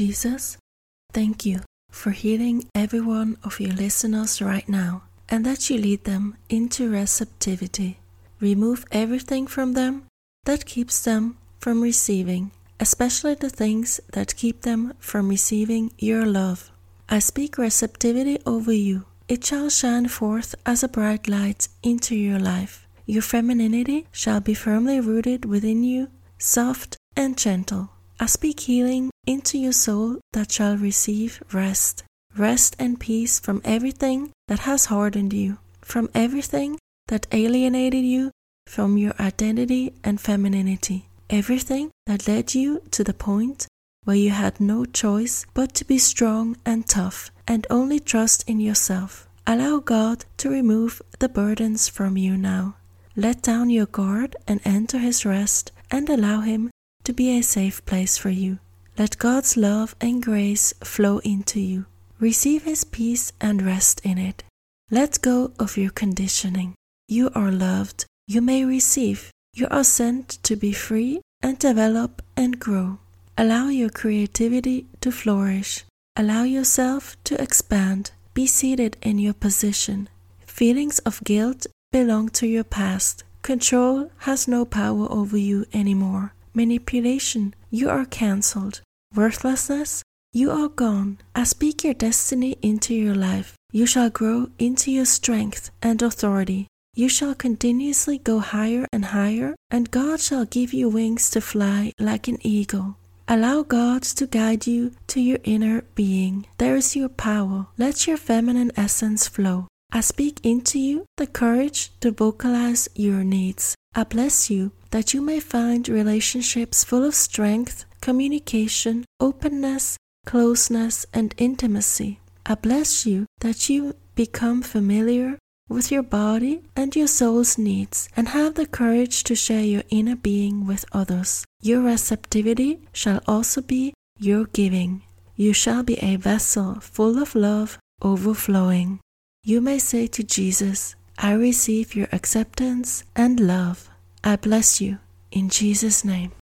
Jesus, thank you for healing every one of your listeners right now and that you lead them into receptivity. Remove everything from them that keeps them from receiving, especially the things that keep them from receiving your love. I speak receptivity over you. It shall shine forth as a bright light into your life. Your femininity shall be firmly rooted within you, soft and gentle. I speak healing into your soul that shall receive rest. Rest and peace from everything that has hardened you, from everything that alienated you from your identity and femininity, everything that led you to the point where you had no choice but to be strong and tough and only trust in yourself. Allow God to remove the burdens from you now. Let down your guard and enter His rest and allow Him to be a safe place for you. Let God's love and grace flow into you. Receive His peace and rest in it. Let go of your conditioning. You are loved. You may receive. You are sent to be free and develop and grow. Allow your creativity to flourish. Allow yourself to expand. Be seated in your position. Feelings of guilt belong to your past. Control has no power over you anymore. Manipulation, you are cancelled. Worthlessness, you are gone. I speak your destiny into your life. You shall grow into your strength and authority. You shall continuously go higher and higher, and God shall give you wings to fly like an eagle. Allow God to guide you to your inner being. There is your power. Let your feminine essence flow. I speak into you the courage to vocalize your needs. I bless you that you may find relationships full of strength, communication, openness, closeness, and intimacy. I bless you that you become familiar with your body and your soul's needs and have the courage to share your inner being with others. Your receptivity shall also be your giving. You shall be a vessel full of love, overflowing. You may say to Jesus, I receive your acceptance and love. I bless you in Jesus' name.